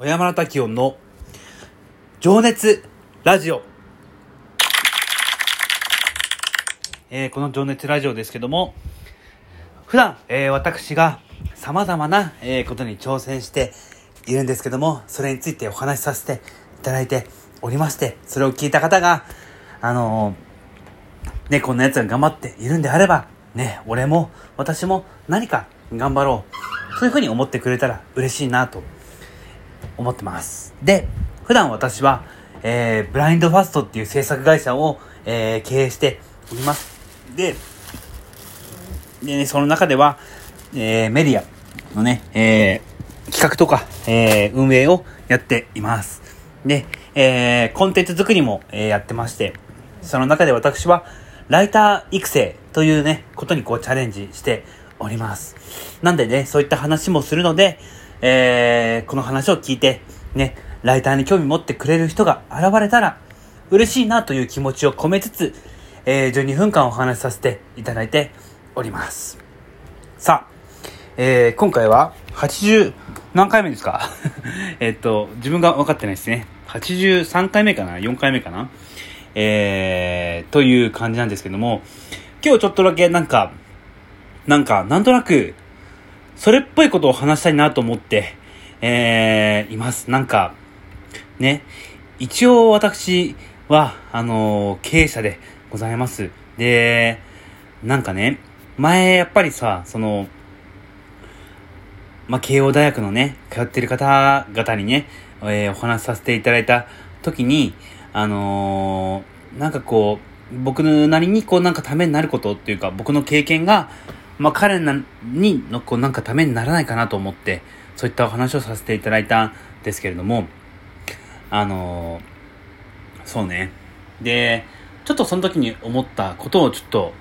小山田滝音の情熱ラジオ。えーこの情熱ラジオですけども、普段、えー私が様々な、えーことに挑戦しているんですけども、それについてお話しさせていただいておりまして、それを聞いた方が、あのーね、こんな奴が頑張っているんであれば、ね、俺も私も何か頑張ろう。そういうふうに思ってくれたら嬉しいなと思ってます。で、普段私は、えー、ブラインドファストっていう制作会社を、えー経営しております。で、でね、その中では、えーメディアのね、えー企画とか、えー運営をやっています。で、えーコンテンツ作りも、えーやってまして、その中で私は、ライター育成というね、ことにこうチャレンジしております。なんでね、そういった話もするので、えーこの話を聞いて、ね、ライターに興味持ってくれる人が現れたら、嬉しいなという気持ちを込めつつ、えー12分間お話しさせていただいております。さあ、えー今回は80何回目ですか？えっと、自分が分かってないですね。83回目かな ?4 回目かな？えー、という感じなんですけども、今日ちょっとだけなんか、なんか、なんとなく、それっぽいことを話したいなと思って、えー、います。なんか、ね、一応私は、あのー経営者でございます。で、なんかね、前やっぱりさ、その、まあ、慶応大学のね、通ってる方々にね、えーお話しさせていただいた時に、あのーなんかこう、僕なりにこうなんかためになることっていうか、僕の経験が、まあ、彼なにのこうなんかためにならないかなと思って、そういったお話をさせていただいたんですけれども、あのーそうね。で、ちょっとその時に思ったことをちょっと、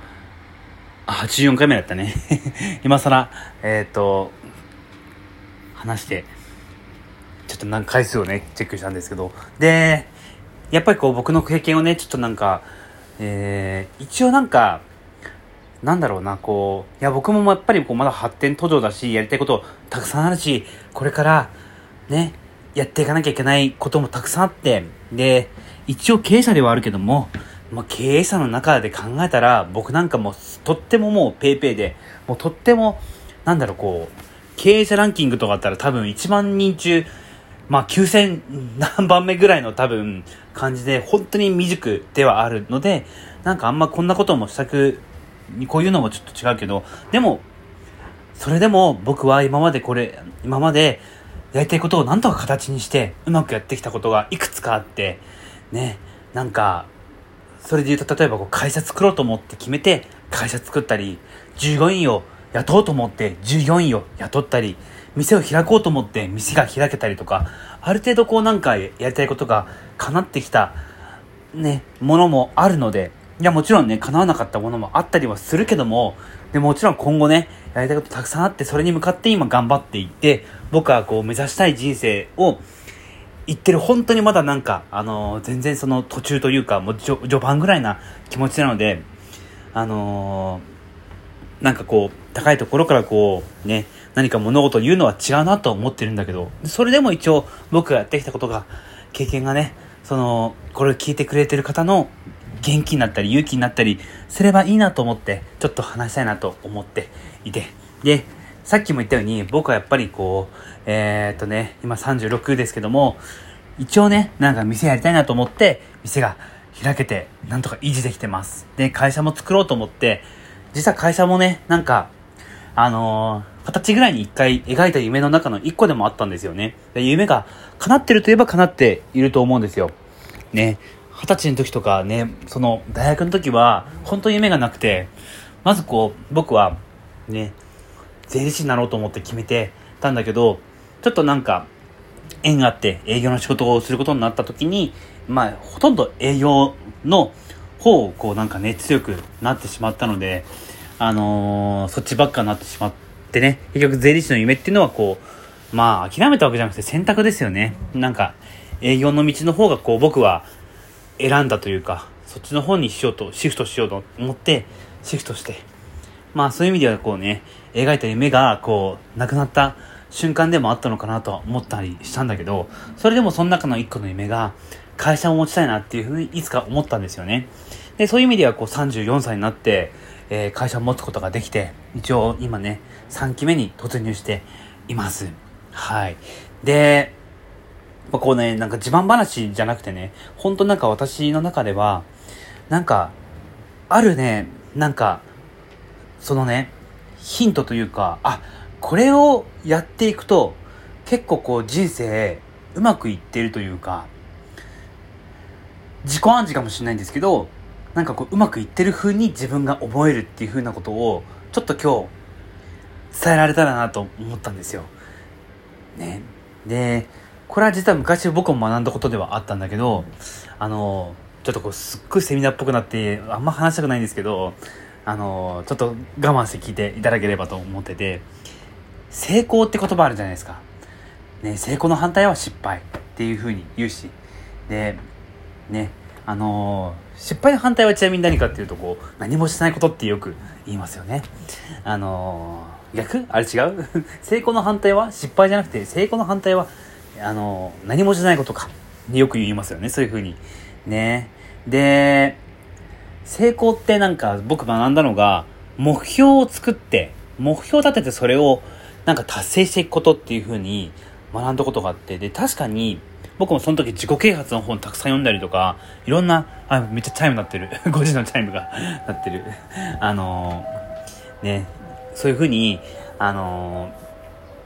あ、84回目だったね。今更、えっ、と、話して、ちょっと何回数をね、チェックしたんですけど、で、やっぱりこう僕の経験をね、ちょっとなんか、えー、一応なんか、なんだろうな、こう、いや僕もやっぱりこうまだ発展途上だし、やりたいことたくさんあるし、これから、ね、やっていかなきゃいけないこともたくさんあって、で、一応経営者ではあるけども、まあ、経営者の中で考えたら、僕なんかも、とってももうペイペイで、もうとっても、なんだろう、こう、経営者ランキングとかあったら多分1万人中、まあ9000何番目ぐらいの多分感じで、本当に未熟ではあるので、なんかあんまこんなこともしたく、こういうのもちょっと違うけど、でも、それでも僕は今までこれ、今までやりたいことをなんとか形にしてうまくやってきたことがいくつかあって、ね、なんか、それで言うと例えばこう会社作ろうと思って決めて会社作ったり、従業員を雇おうと思って従業員を雇ったり、店を開こうと思って店が開けたりとか、ある程度こうなんかやりたいことが叶ってきたね、ものもあるので、いや、もちろんね、叶わなかったものもあったりはするけども、でもちろん今後ね、やりたいことたくさんあって、それに向かって今頑張っていって、僕はこう目指したい人生を言ってる本当にまだなんか、あのー全然その途中というか、もう序盤ぐらいな気持ちなので、あのーなんかこう、高いところからこう、ね、何か物事を言うのは違うなと思ってるんだけど、それでも一応僕がやってきたことが、経験がね、その、これを聞いてくれてる方の元気になったり勇気になったりすればいいなと思って、ちょっと話したいなと思っていて。で、さっきも言ったように、僕はやっぱりこう、えー、っとね、今36ですけども、一応ね、なんか店やりたいなと思って、店が開けて、なんとか維持できてます。で、会社も作ろうと思って、実は会社もね、なんか、あのー、二十歳ぐらいに一回描いた夢の中の一個でもあったんですよね。で夢が叶ってるといえば叶っていると思うんですよ。ね。二十歳の時とかね、その大学の時は、本当に夢がなくて、まずこう、僕は、ね、税理士になろうと思って決めてたんだけど、ちょっとなんか、縁があって営業の仕事をすることになった時に、まあ、ほとんど営業の方をこうなんかね、強くなってしまったので、あのーそっちばっかになってしまってね、結局税理士の夢っていうのはこう、まあ諦めたわけじゃなくて選択ですよね。なんか、営業の道の方がこう僕は選んだというか、そっちの方にしようと、シフトしようと思って、シフトして、まあそういう意味ではこうね、描いた夢がこう、なくなった瞬間でもあったのかなとは思ったりしたんだけど、それでもその中の一個の夢が、会社を持ちたいなっていうふうにいつか思ったんですよね。で、そういう意味ではこう34歳になって、えー、会社を持つことができて、一応今ね、3期目に突入しています。はい。で、まあ、こうね、なんか自慢話じゃなくてね、本当なんか私の中では、なんか、あるね、なんか、そのね、ヒントというか、あ、これをやっていくと、結構こう人生うまくいってるというか、自己暗示かもしれないんですけど、なんかこううまくいってる風に自分が思えるっていう風なことを、ちょっと今日伝えられたらなと思ったんですよ。ね。で、これは実は昔僕も学んだことではあったんだけど、あの、ちょっとこうすっごいセミナーっぽくなって、あんま話したくないんですけど、あの、ちょっと我慢して聞いていただければと思ってて、成功って言葉あるじゃないですか。ね、成功の反対は失敗っていう風に言うし、で、ね、あの、失敗の反対はちなみに何かっていうと、こう、何もしないことってよく言いますよね。あの、逆？あれ違う？成功の反対は失敗じゃなくて、成功の反対はあの、何もしないことか。よく言いますよね、そういう風に。ね。で、成功ってなんか僕学んだのが、目標を作って、目標を立ててそれをなんか達成していくことっていう風に学んだことがあって、で、確かに、僕もその時自己啓発の本たくさん読んだりとか、いろんな、あ、めっちゃチャイム鳴ってる。5時のチャイムが 鳴ってる。あのー、ね、そういう風に、あの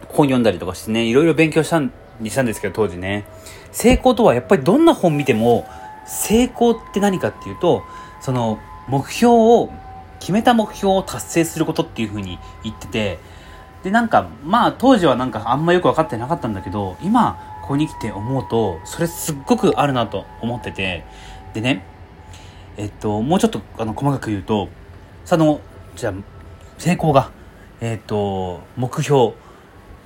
ー、本読んだりとかしてね、いろいろ勉強したんにしたんですけど、当時ね。成功とはやっぱりどんな本見ても、成功って何かっていうと、その、目標を、決めた目標を達成することっていうふうに言ってて、で、なんか、まあ当時はなんかあんまよく分かってなかったんだけど、今、ここに来て思うと、それすっごくあるなと思ってて、でね、えっと、もうちょっとあの細かく言うと、その、じゃあ、成功が、えっと、目標、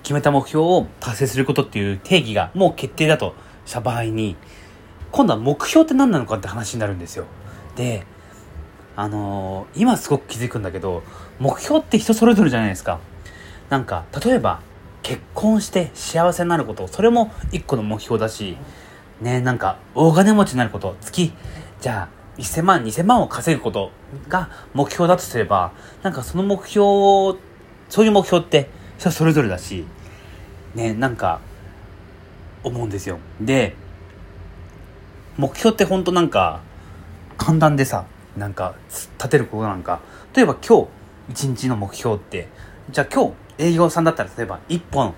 決めた目標を達成することっていう定義がもう決定だとした場合に、今度は目標って何なのかって話になるんですよ。で、あのー、今すごく気づくんだけど、目標って人それぞれじゃないですか。なんか、例えば、結婚して幸せになること、それも一個の目標だし、ね、なんか、大金持ちになること、月、じゃあ、1000万、2000万を稼ぐことが目標だとすれば、なんかその目標を、そういう目標って人それぞれだし、ね、なんか、思うんですよ。で、目標ってほんとなんか、簡単でさ、なんか、立てることなんか、例えば今日、一日の目標って、じゃあ今日、営業さんだったら例えば1本、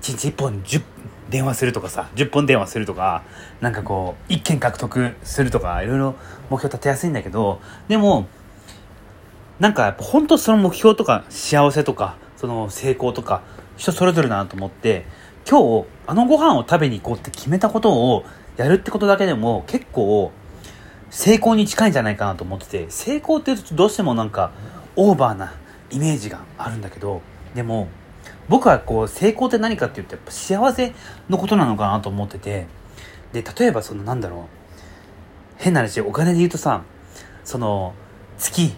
1日1本10電話するとかさ、10本電話するとか、なんかこう、1件獲得するとか、いろいろ目標立てやすいんだけど、でも、なんかやっぱ本当その目標とか幸せとか、その成功とか、人それぞれだなと思って、今日、あのご飯を食べに行こうって決めたことをやるってことだけでも結構成功に近いんじゃないかなと思ってて、成功って言うとどうしてもなんかオーバーなイメージがあるんだけど、でも僕はこう成功って何かって言うとやっぱ幸せのことなのかなと思ってて、で、例えばそのなんだろう、変な話、お金で言うとさ、その月、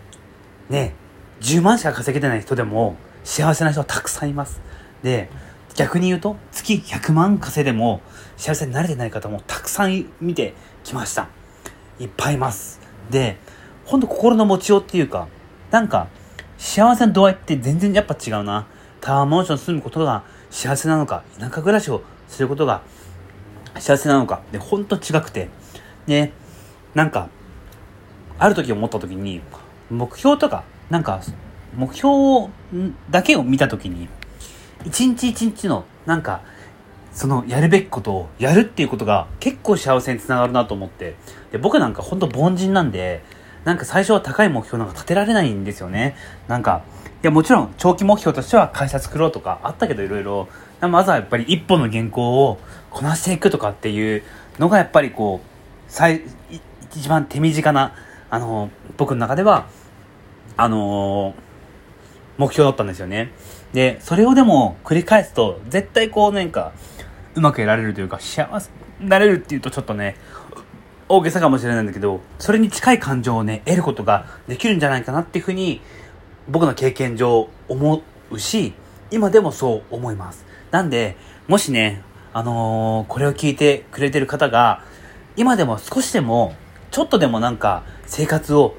ね、10万しか稼げてない人でも幸せな人はたくさんいます。で、逆に言うと、月100万稼いでも幸せになれてない方もたくさん見てきました。いっぱいいます。で、ほんと心の持ちようっていうか、なんか、幸せの度合いって全然やっぱ違うな。タワーマンション住むことが幸せなのか、田舎暮らしをすることが幸せなのか、で、ほんと違くて。で、なんか、ある時思った時に、目標とか、なんか、目標だけを見た時に、一日一日の、なんか、そのやるべきことをやるっていうことが結構幸せにつながるなと思って。で、僕なんかほんと凡人なんで、なんか最初は高い目標なんか立てられないんですよね。なんか、いやもちろん長期目標としては会社作ろうとかあったけどいろいろ、まずはやっぱり一本の原稿をこなしていくとかっていうのがやっぱりこう、最、一番手短な、あの、僕の中では、あのー目標だったんですよね。で、それをでも繰り返すと、絶対こうなんか、うまくやられるというか、幸せになれるっていうとちょっとね、大げさかもしれないんだけど、それに近い感情をね、得ることができるんじゃないかなっていうふうに、僕の経験上思うし、今でもそう思います。なんで、もしね、あのー、これを聞いてくれてる方が、今でも少しでも、ちょっとでもなんか、生活を、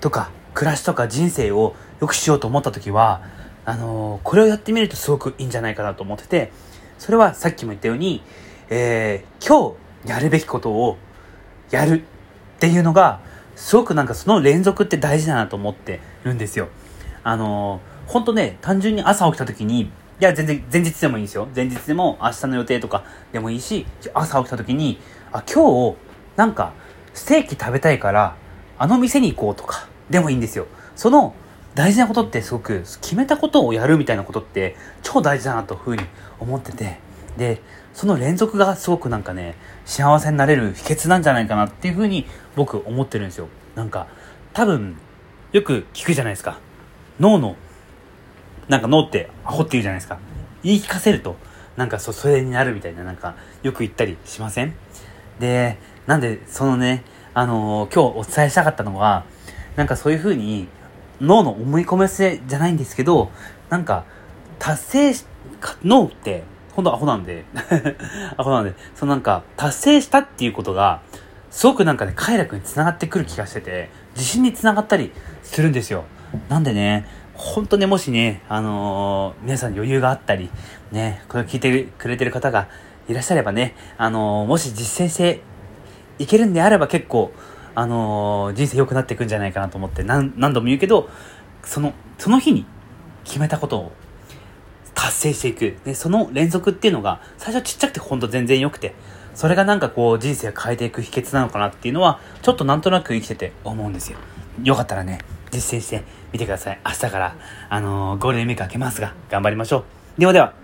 とか、暮らしとか人生を良くしようと思った時は、あのー、これをやってみるとすごくいいんじゃないかなと思ってて、それはさっきも言ったように、えー、今日やるべきことをやるっていうのが、すごくなんかその連続って大事だなと思ってるんですよ。あのー、ほんとね、単純に朝起きた時に、いや、全然、前日でもいいんですよ。前日でも明日の予定とかでもいいし、朝起きた時に、あ、今日、なんか、ステーキ食べたいから、あの店に行こうとか、でもいいんですよ。その、大事なことってすごく、決めたことをやるみたいなことって、超大事だなというふうに思ってて、で、その連続がすごくなんかね、幸せになれる秘訣なんじゃないかなっていうふうに僕思ってるんですよ。なんか、多分、よく聞くじゃないですか。脳の、なんか脳ってアホって言うじゃないですか。言い聞かせると、なんかそ、それになるみたいな、なんか、よく言ったりしません？で、なんで、そのね、あのー、今日お伝えしたかったのは、なんかそういうふうに、脳の思い込ませじゃないんですけど、なんか、達成し、脳って、ほんとアホなんで アホなんで、そのなんか、達成したっていうことが、すごくなんかね、快楽につながってくる気がしてて、自信につながったりするんですよ。なんでね、本当ね、もしね、あのー、皆さん余裕があったり、ね、これを聞いてくれてる方がいらっしゃればね、あのー、もし実践していけるんであれば結構、あのー、人生良くなっていくんじゃないかなと思って何、何度も言うけど、その、その日に決めたことを達成していく。で、その連続っていうのが、最初ちっちゃくてほんと全然良くて、それがなんかこう人生を変えていく秘訣なのかなっていうのは、ちょっとなんとなく生きてて思うんですよ。よかったらね、実践してみてください。明日から、あのー、ゴールデンウィーク明けますが、頑張りましょう。ではでは。